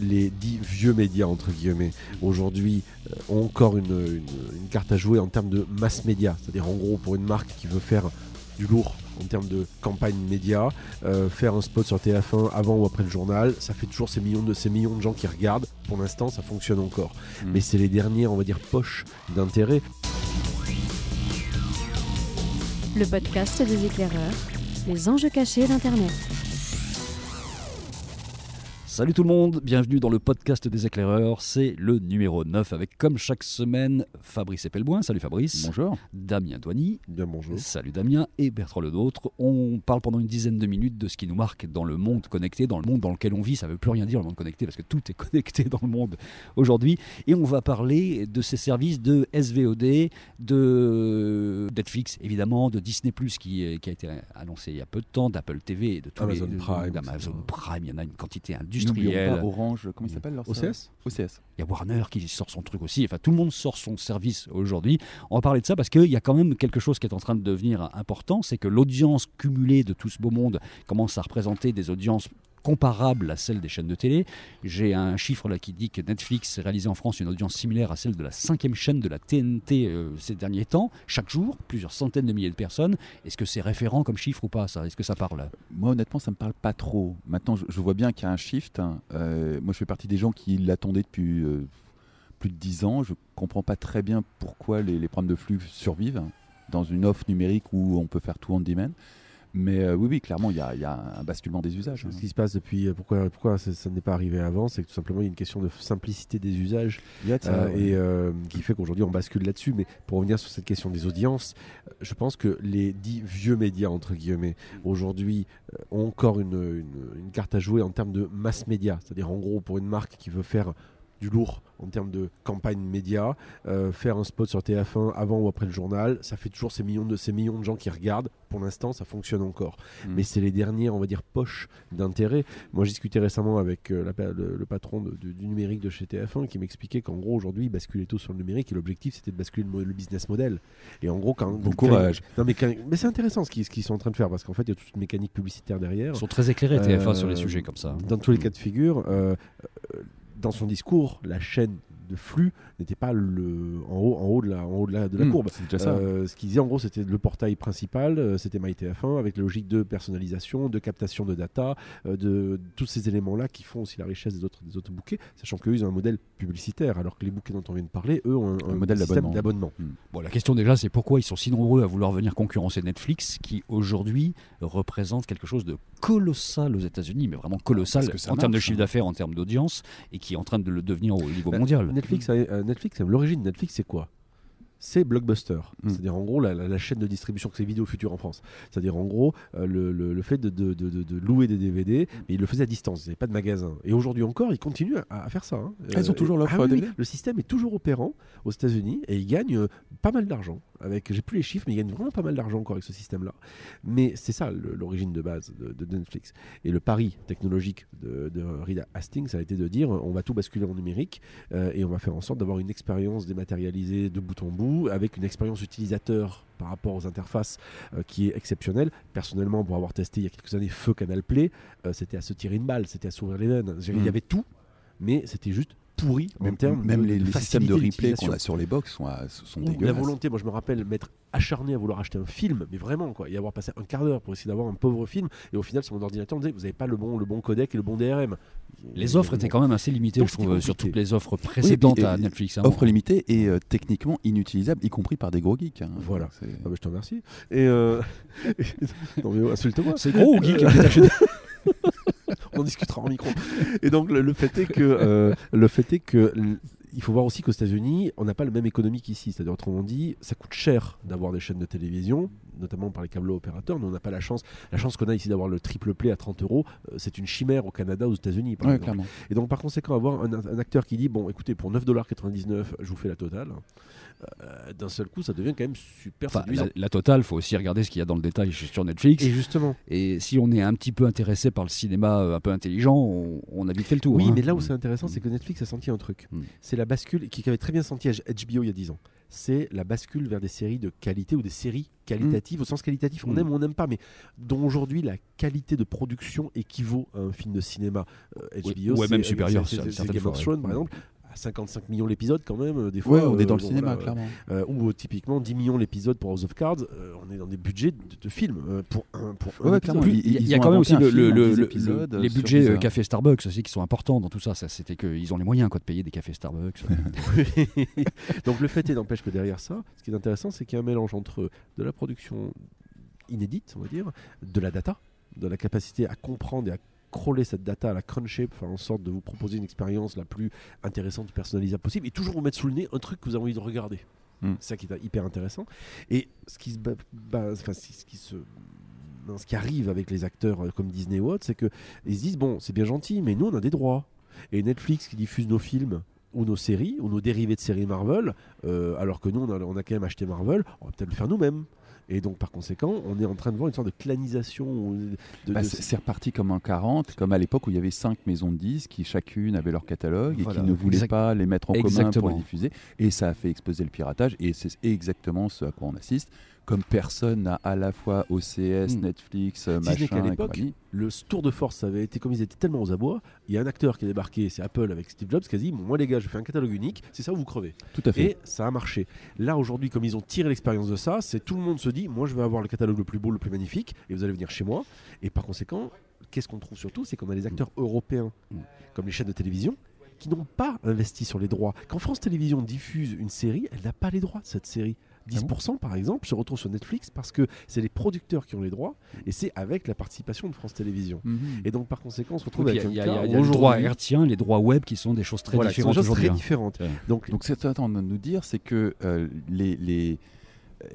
les dix vieux médias, entre guillemets, aujourd'hui euh, ont encore une, une- une carte à jouer en termes de mass média. C'est-à-dire, en gros, pour une marque qui veut faire du lourd en termes de campagne média, euh, faire un spot sur TF1 avant ou après le journal, ça fait toujours ces millions de, ces millions de gens qui regardent. Pour l'instant, ça fonctionne encore. Mm. Mais c'est les dernières, on va dire, poches d'intérêt. Le podcast des éclaireurs, les enjeux cachés d'Internet. Salut tout le monde, bienvenue dans le podcast des éclaireurs, c'est le numéro 9 avec comme chaque semaine Fabrice Epelboin, salut Fabrice. Bonjour. Damien Douany, Bien bonjour. salut Damien et Bertrand Lenôtre. On parle pendant une dizaine de minutes de ce qui nous marque dans le monde connecté, dans le monde dans lequel on vit, ça veut plus rien dire le monde connecté parce que tout est connecté dans le monde aujourd'hui et on va parler de ces services de SVOD, de Netflix évidemment, de Disney+, qui, qui a été annoncé il y a peu de temps, d'Apple TV et de tous Amazon les Prime, d'Amazon. Prime, il y en a une quantité N'oublions industrielle. pas Orange, comment il s'appelle leur OCS OCS. Il y a Warner qui sort son truc aussi. Enfin, tout le monde sort son service aujourd'hui. On va parler de ça parce qu'il y a quand même quelque chose qui est en train de devenir important. C'est que l'audience cumulée de tout ce beau monde commence à représenter des audiences comparables à celles des chaînes de télé. J'ai un chiffre là qui dit que Netflix réalisé en France une audience similaire à celle de la cinquième chaîne de la TNT euh, ces derniers temps, chaque jour, plusieurs centaines de milliers de personnes. Est-ce que c'est référent comme chiffre ou pas ça? Est-ce que ça parle? Moi, honnêtement, ça me parle pas trop. Maintenant, je, vois bien qu'il y a un shift. hein. Euh, moi, je fais partie des gens qui l'attendaient depuis euh, plus de 10 ans. Je comprends pas très bien pourquoi les, problèmes de flux survivent dans une offre numérique où on peut faire tout on demand. Mais euh, oui, oui, clairement, il y, a- il y a un basculement des usages. hein. Ce qui se passe depuis, euh, pourquoi, pourquoi ça, ça n'est pas arrivé avant, c'est que tout simplement il y a une question de simplicité des usages Il y a de ça, euh, ouais. et euh, qui fait qu'aujourd'hui on bascule là-dessus. Mais pour revenir sur cette question des audiences, euh, je pense que les dix vieux médias entre guillemets aujourd'hui euh, ont encore une, une- une carte à jouer en termes de mass média. C'est-à-dire en gros pour une marque qui veut faire du lourd en termes de campagne média, euh, faire un spot sur TF1 avant ou après le journal, ça fait toujours ces millions de, ces millions de gens qui regardent. Pour l'instant, ça fonctionne encore Mm. mais c'est les dernières, on va dire, poches d'intérêt. Moi, j'ai discuté récemment avec euh, la le, le patron de- du, du numérique de chez TF1 qui m'expliquait qu'en gros, aujourd'hui, il basculait tout sur le numérique et l'objectif, c'était de basculer le, business model. Et en gros, quand. Bon quand- courage. Non, mais, quand- mais c'est intéressant ce qu'ils sont en train de faire parce qu'en fait, il y a toute une mécanique publicitaire derrière. Ils sont très éclairés TF1 sur les Euh, sujets comme ça. Dans tous les cas de figure, euh, dans son discours, la chaîne de flux n'était pas le, en, haut, en haut de la, en haut de la, de la Mm, courbe. C'est déjà ça. Euh, ce qu'il disait en gros, c'était le portail principal, euh, c'était MyTF1 avec la logique de personnalisation, de captation de data, euh, de tous ces éléments-là qui font aussi la richesse des autres, des autres bouquets, sachant qu'eux, ils ont un modèle publicitaire, alors que les bouquets dont on vient de parler, eux, ont un, Un modèle système d'abonnement. d'abonnement. Bon, la question déjà, c'est pourquoi ils sont si nombreux à vouloir venir concurrencer Netflix, qui aujourd'hui représente quelque chose de colossal aux États-Unis, mais vraiment colossal que ça en termes de chiffre hein. d'affaires, en termes d'audience, et qui est en train de le devenir au niveau Bah, mondial. Netflix, a- euh, Netflix, l'origine de Netflix, c'est quoi? C'est Blockbuster, Mm. c'est-à-dire en gros la, la- la chaîne de distribution que c'est Vidéo Futur en France. C'est-à-dire en gros euh, le, le- le fait de, de- de- de- de louer des DVD, mais ils le faisaient à distance, il n'y avait pas de magasin. Et aujourd'hui encore, ils continuent à, à faire ça. hein. Ah, ils ont toujours l'offre ah oui, Le système est toujours opérant aux États-Unis et ils gagnent euh, pas mal d'argent. Avec, j'ai plus les chiffres, mais ils gagnent vraiment pas mal d'argent encore avec ce système-là. Mais c'est ça l'origine de base de, de Netflix. Et le pari technologique de, de Reed Hastings, ça a été de dire on va tout basculer en numérique euh, et on va faire en sorte d'avoir une expérience dématérialisée de bout en bout avec une expérience utilisateur par rapport aux interfaces euh, qui est exceptionnelle. Personnellement, pour avoir testé il y a quelques années Feu Canal Play, euh, c'était à se tirer une balle, c'était à s'ouvrir les veines. Il y Mm. avait tout, mais c'était juste pourri en Même, termes même de, les, de les systèmes de replay qu'on a sur les box sont, à- sont Ou la dégueulasses. volonté, moi je me rappelle m'être acharné à vouloir acheter un film, mais vraiment quoi, y avoir passé un quart d'heure pour essayer d'avoir un pauvre film, et au final sur mon ordinateur on me disait vous n'avez pas le bon, le bon codec et le bon DRM. Les offres étaient quand même assez limitées, Donc je trouve, sur toutes les offres précédentes et- à et- Netflix. hein. Offre limitée et euh, techniquement inutilisable, y compris par des gros geeks. hein. Voilà. Ah bah, je te remercie. Et euh... non mais insulte-moi. C'est gros ou geek on discutera en micro. Et donc le, fait est que euh, le fait est que l- il faut voir aussi qu'aux États-Unis, on n'a pas le même économie qu'ici. C'est-à-dire, autrement dit, ça coûte cher d'avoir des chaînes de télévision, notamment par les câbles opérateurs. Nous, on n'a pas la chance. La chance qu'on a ici d'avoir le triple play à 30 euros, euh, c'est une chimère au Canada, aux États-Unis. par Ouais, exemple. clairement. Et donc, par conséquent, avoir un, un acteur qui dit Bon, écoutez, pour 9,99$, je vous fais la totale, euh, d'un seul coup, ça devient quand même super Enfin, séduisant. la, la totale, faut aussi regarder ce qu'il y a dans le détail sur Netflix. Et justement, Et si on est un petit peu intéressé par le cinéma euh, un peu intelligent, on, on a vite fait le tour. Oui, hein. mais là où c'est intéressant, c'est que Netflix a senti un truc. Mm. C'est la bascule qui avait très bien senti à HBO il y a 10 ans. C'est la bascule vers des séries de qualité ou des séries qualitatives au sens qualitatif. On Mm. aime ou on n'aime pas, mais dont aujourd'hui la qualité de production équivaut à un film de cinéma. Euh, Ouais, HBO, ouais, c'est- même supérieur, c'est- Game of ouais. Thrones, par Mm. exemple, à 55 millions l'épisode quand même, euh, des Ouais, fois. on est dans euh, le bon, cinéma, voilà, clairement. euh, ou euh, typiquement 10 millions l'épisode pour House of Cards, euh, on est dans des budgets de, de films euh, pour un, pour Ouais, clairement. Il y a- il y a quand même aussi le, un film le- en le- 10 le- épisodes les budgets 10 euh, heures. café Starbucks aussi qui sont importants dans tout ça. ça C'était qu'ils ont les moyens quoi, de payer des cafés Starbucks. Donc le fait est n'empêche que derrière ça, ce qui est intéressant, c'est qu'il y a un mélange entre de la production inédite, on va dire, de la data, de la capacité à comprendre et à crawler cette data, à la cruncher, pour faire en sorte de vous proposer une expérience la plus intéressante, personnalisable possible, et toujours vous mettre sous le nez un truc que vous avez envie de regarder. Mm. C'est ça qui est hyper intéressant. Et ce qui se, ba- ba- enfin, ce qui se ce qui arrive avec les acteurs euh, comme Disney ou autres, c'est que ils se disent bon, c'est bien gentil, mais nous on a des droits. Et Netflix qui diffuse nos films ou nos séries ou nos dérivés de séries Marvel, euh, alors que nous on a, on a quand même acheté Marvel, on va peut-être le faire nous-mêmes. Et donc par conséquent, on est en train de voir une sorte de clanisation. ou De, Bah, de- c'est reparti comme en 40, comme à l'époque où il y avait cinq maisons de disques qui chacune avait leur catalogue Voilà. et qui ne voulaient Exact- pas les mettre en commun pour les diffuser. Et ça a fait exploser le piratage et c'est exactement ce à quoi on assiste. Comme personne n'a à la fois OCS, Mm. Netflix, euh, Si machin qu'à l'époque, le tour de force, avait été comme ils étaient tellement aux abois. Il y a un acteur qui est débarqué, c'est Apple avec Steve Jobs, qui a dit Moi les gars, je fais un catalogue unique, c'est ça ou vous crevez. Tout à fait. Et ça a marché. Là, aujourd'hui, comme ils ont tiré l'expérience de ça, c'est tout le monde se dit Moi, je vais avoir le catalogue le plus beau, le plus magnifique, et vous allez venir chez moi. Et par conséquent, qu'est-ce qu'on trouve surtout C'est qu'on a les acteurs européens, Mm. comme les chaînes de télévision, qui n'ont pas investi sur les droits. Quand France Télévisions diffuse une série, elle n'a pas les droits cette série. 10% par exemple se retrouve sur Netflix parce que c'est les producteurs qui ont les droits et c'est avec la participation de France Télévisions. Mhm. Et donc par conséquent, on se retrouve Donc, Il y avec a, un il y a- cas il y a où le droit aujourd'hui- hertzien, les droits web qui sont des choses très voilà, qui sont différentes des choses très hein. différentes. Ouais. Donc, Donc, ce que tu es en train de nous dire, c'est que euh, les, les,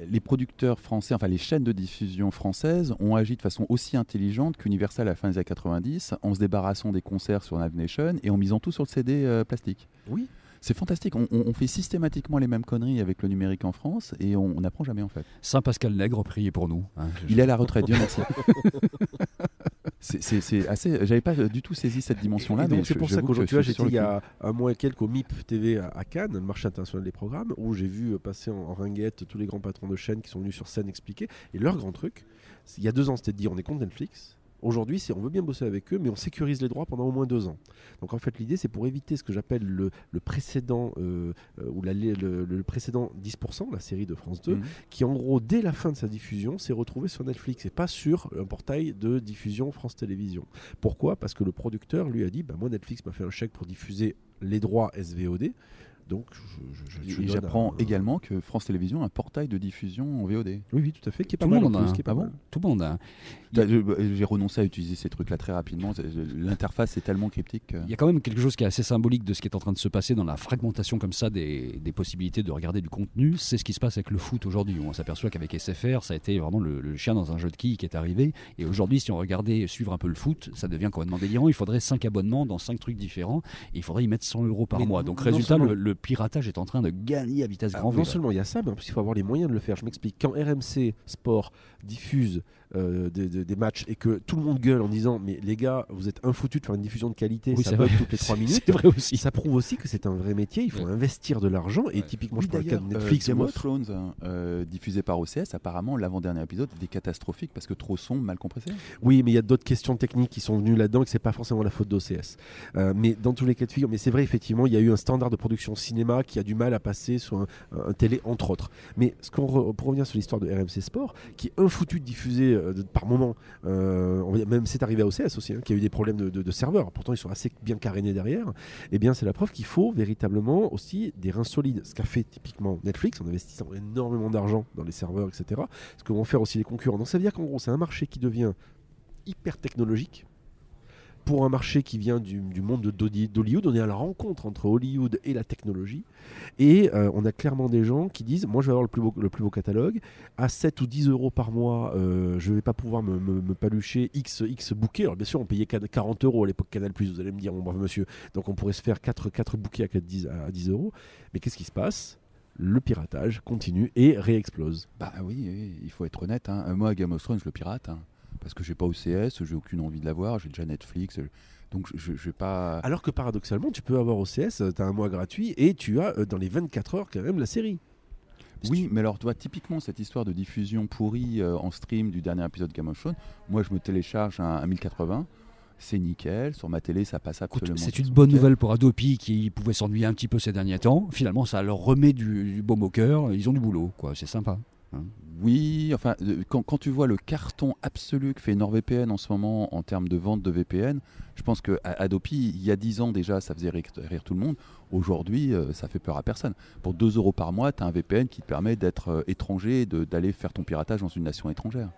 les producteurs français, enfin les chaînes de diffusion françaises, ont agi de façon aussi intelligente qu'Universal à la fin des années 90, en se débarrassant des concerts sur Navnation et en misant tout sur le CD euh, plastique. oui, C'est fantastique. On, on- on fait systématiquement les mêmes conneries avec le numérique en France et on n'apprend jamais en fait. Saint Pascal Nègre, priez pour nous. hein. Il est à la retraite, Dieu merci. C'est- assez. J'avais pas du tout saisi cette dimension-là. Donc c'est pour ça qu'aujourd'hui, j'étais il y a un mois et quelques au MIP TV à, Cannes, le marché international des programmes, où j'ai vu euh, passer en, en ringuette tous les grands patrons de chaînes qui sont venus sur scène expliquer. Et leur grand truc, il y a deux ans, c'était de dire on est contre Netflix. Aujourd'hui, on veut bien bosser avec eux, mais on sécurise les droits pendant au moins deux ans. Donc en fait, l'idée, c'est pour éviter ce que j'appelle le, le précédent euh, euh, ou la- le, le précédent 10%, la série de France 2, Mhm. qui en gros, dès la fin de sa diffusion, s'est retrouvé sur Netflix et pas sur un portail de diffusion France Télévisions. Pourquoi? Parce que le producteur lui a dit bah, Moi, Netflix m'a fait un chèque pour diffuser les droits SVOD. Donc, j'apprends un- également que France Télévisions a un portail de diffusion en VOD. Oui, oui, tout à fait, qui est pas Tout le mal. monde en a plus, un. qui est pas Ah bon. Tout le monde a un. T'as- je- bah, J'ai renoncé à utiliser ces trucs-là très rapidement. C'est- L'interface est tellement cryptique. que- Il y a quand même quelque chose qui est assez symbolique de ce qui est en train de se passer dans la fragmentation comme ça des, des possibilités de regarder du contenu. C'est ce qui se passe avec le foot aujourd'hui. On s'aperçoit qu'avec SFR, ça a été vraiment le, le chien dans un jeu de quilles qui est arrivé. Et aujourd'hui, si on regardait suivre un peu le foot, ça devient complètement délirant. Il faudrait 5 abonnements dans 5 trucs différents et il faudrait y mettre 100 euros par Mais mois. Donc résultat, le, le piratage est en train de gagner à vitesse Alors, grand V. non seulement il y a ça, mais en plus il faut avoir les moyens de le faire. Je m'explique. Quand RMC Sport diffuse euh, des, des- des matchs et que tout le monde gueule en disant Mais les gars, vous êtes infoutus de faire une diffusion de qualité, Oui, ça bug toutes les 3 minutes. Vrai aussi. Ça prouve aussi que c'est un vrai métier, il faut Ouais. investir de l'argent. Et Ouais. typiquement, Oui, je parle le cas de d'ailleurs, Netflix euh, Game ou of. Thrones, hein, euh, diffusé par OCS, apparemment l'avant-dernier épisode était catastrophique parce que trop sombre, mal compressé. Oui, mais il y a d'autres questions techniques qui sont venues là-dedans et que c'est pas forcément la faute d'OCS. Euh, mais dans tous les cas de figure, mais c'est vrai, effectivement, il y a eu un standard de production cinéma qui a du mal à passer sur un, télé, entre autres. Mais ce qu'on re- pour revenir sur l'histoire de RMC Sport, qui est infoutu de diffuser euh, par moment, euh, même c'est arrivé à OCS aussi, hein, qui a eu des problèmes de, serveurs, pourtant ils sont assez bien carénés derrière, eh bien c'est la preuve qu'il faut véritablement aussi des reins solides. Ce qu'a fait typiquement Netflix en investissant énormément d'argent dans les serveurs, etc. Ce que vont faire aussi les concurrents. Donc ça veut dire qu'en gros, c'est un marché qui devient hyper technologique pour un marché qui vient du, monde de d'Holly- d'Hollywood. On est à la rencontre entre Hollywood et la technologie. Et euh, on a clairement des gens qui disent Moi, je vais avoir le plus beau, le plus beau catalogue. À 7 ou 10 euros par mois, euh, je ne vais pas pouvoir me, me- palucher X, X bouquets. Alors, bien sûr, on payait 40 euros à l'époque Canal. Vous allez me dire Mon brave monsieur. Donc, on pourrait se faire 4, 4 bouquets à 4, 10, à 10 euros. Mais qu'est-ce qui se passe? Le piratage continue et réexplose. Bah oui, il faut être honnête. hein. Moi, Game of Thrones, je le pirate. hein, parce que j'ai pas OCS, j'ai aucune envie de l'avoir, j'ai déjà Netflix. euh, Donc je, je vais pas. Alors que paradoxalement, tu peux avoir OCS, tu as un mois gratuit et tu as euh, dans les 24 heures quand même la série. Oui, mais alors, toi, typiquement, cette histoire de diffusion pourrie euh, en stream du dernier épisode de Game of Thrones, moi, je me télécharge un, un 1080, c'est nickel, sur ma télé, ça passe absolument. C'est une nickel. bonne nouvelle pour Adopi qui pouvait s'ennuyer un petit peu ces derniers temps. Finalement, ça leur remet du, du baume au cœur. Ils ont du boulot, quoi. C'est sympa. Oui, enfin, euh, quand, quand tu vois le carton absolu que fait NordVPN en ce moment en termes de vente de VPN, je pense que Adopi, il y a 10 ans déjà, ça faisait rire, rire tout le monde. Aujourd'hui, euh, ça fait peur à personne. Pour 2 euros par mois, tu as un VPN qui te permet d'être euh, étranger et d'aller faire ton piratage dans une nation étrangère.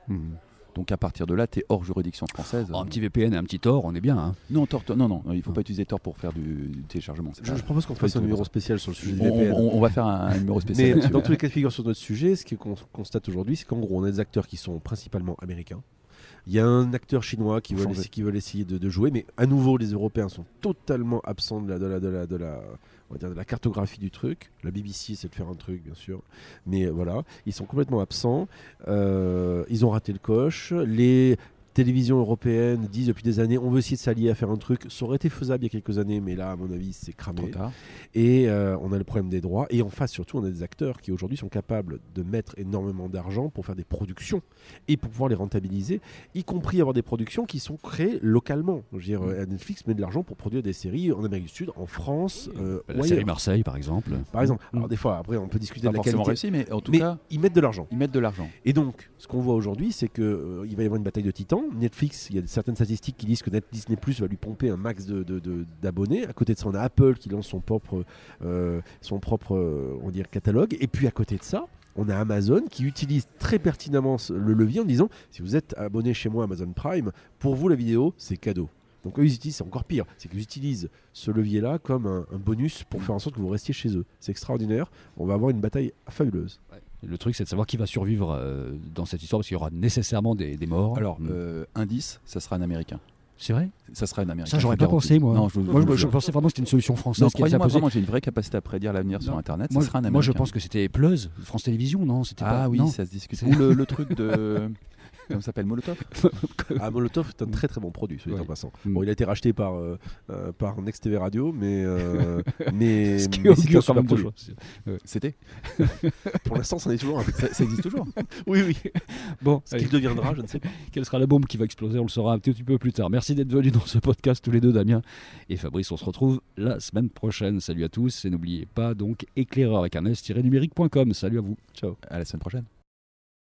Donc à partir de là, tu es hors juridiction française. Oh, un petit VPN et un petit Tor, on est bien. hein. Non, Tor, Tor- non, non, il faut Non. pas utiliser Tor pour faire du, du téléchargement. c'est Je, pas- je propose qu'on fasse du un numéro spécial sur le sujet on, des VPN. on- on va faire un, un numéro spécial. Mais dans tous les cas de figure sur notre sujet, ce qu'on constate aujourd'hui, c'est qu'en gros, on a des acteurs qui sont principalement américains. Il y a un acteur chinois qui veut, essayer, qui veut essayer de, de jouer, mais à nouveau, les Européens sont totalement absents de la, de la, de la, de la, on va dire de la cartographie du truc. La BBC essaie de faire un truc, bien sûr, mais euh, voilà, ils sont complètement absents. Euh, ils ont raté le coche. Les télévisions européennes disent depuis des années on veut essayer de s'allier à faire un truc. Ça aurait été faisable il y a quelques années, mais là, à mon avis, c'est Trop cramé. tard. Et euh, on a le problème des droits. Et en face, surtout, on a des acteurs qui aujourd'hui sont capables de mettre énormément d'argent pour faire des productions et pour pouvoir les rentabiliser, y compris avoir des productions qui sont créées localement. Je veux dire, Mm. euh, Netflix met de l'argent pour produire des séries en Amérique du Sud, en France, euh, La série ailleurs. Marseille, par exemple. Par exemple. Mm. Alors des fois, après, on peut discuter de la qualité. réussi, mais en tout mais cas, ils mettent de l'argent. ils mettent de l'argent. Et donc, ce qu'on voit aujourd'hui, c'est que euh, il va y avoir une bataille de titans. Netflix, il y a certaines statistiques qui disent que Disney Plus va lui pomper un max de, de- d'abonnés. À côté de ça, on a Apple qui lance son propre, euh, son propre, euh, on catalogue. Et puis à côté de ça, on a Amazon qui utilise très pertinemment le levier en disant si vous êtes abonné chez moi Amazon Prime, pour vous la vidéo, c'est cadeau. Donc eux, ils utilisent, c'est encore pire, c'est qu'ils utilisent ce levier-là comme un bonus pour faire en sorte que vous restiez chez eux. C'est extraordinaire. On va avoir une bataille fabuleuse. Le truc, c'est de savoir qui va survivre euh, dans cette histoire, parce qu'il y aura nécessairement des, des morts. Alors, Mm. euh, indice, ça sera un Américain. c'est vrai? Ça sera un Américain. Ça, j'aurais pas pensé, moi. Non, je, moi, je pensais vraiment que c'était une solution française Non, qui allait croyez-moi, vraiment, j'ai une vraie capacité à prédire l'avenir sur. Internet. Moi, ça sera un je- Américain. moi, je pense que c'était Pleuse, France Télévisions, non C'était Ah pas... oui, non. ça se discute. Ou le, le truc de. Comment ça s'appelle Molotov Ah, Molotov est un très très bon produit, soit Ouais. en passant. Mm. Bon, il a été racheté par, euh, euh, par Next TV Radio, mais, euh, mais, Ce qui mais augure quand même choses. C'était Pour l'instant, c'en est toujours un. ça, ça existe toujours. oui, oui. Bon, Ce qu'il deviendra, je ne sais pas. quelle sera la bombe qui va exploser On le saura un petit peu plus tard. Merci d'être venus dans ce podcast tous les deux, Damien et Fabrice. On se retrouve la semaine prochaine. Salut à tous et n'oubliez pas donc éclaireur avec un s-numérique.com. Salut à vous. Ciao. À la semaine prochaine.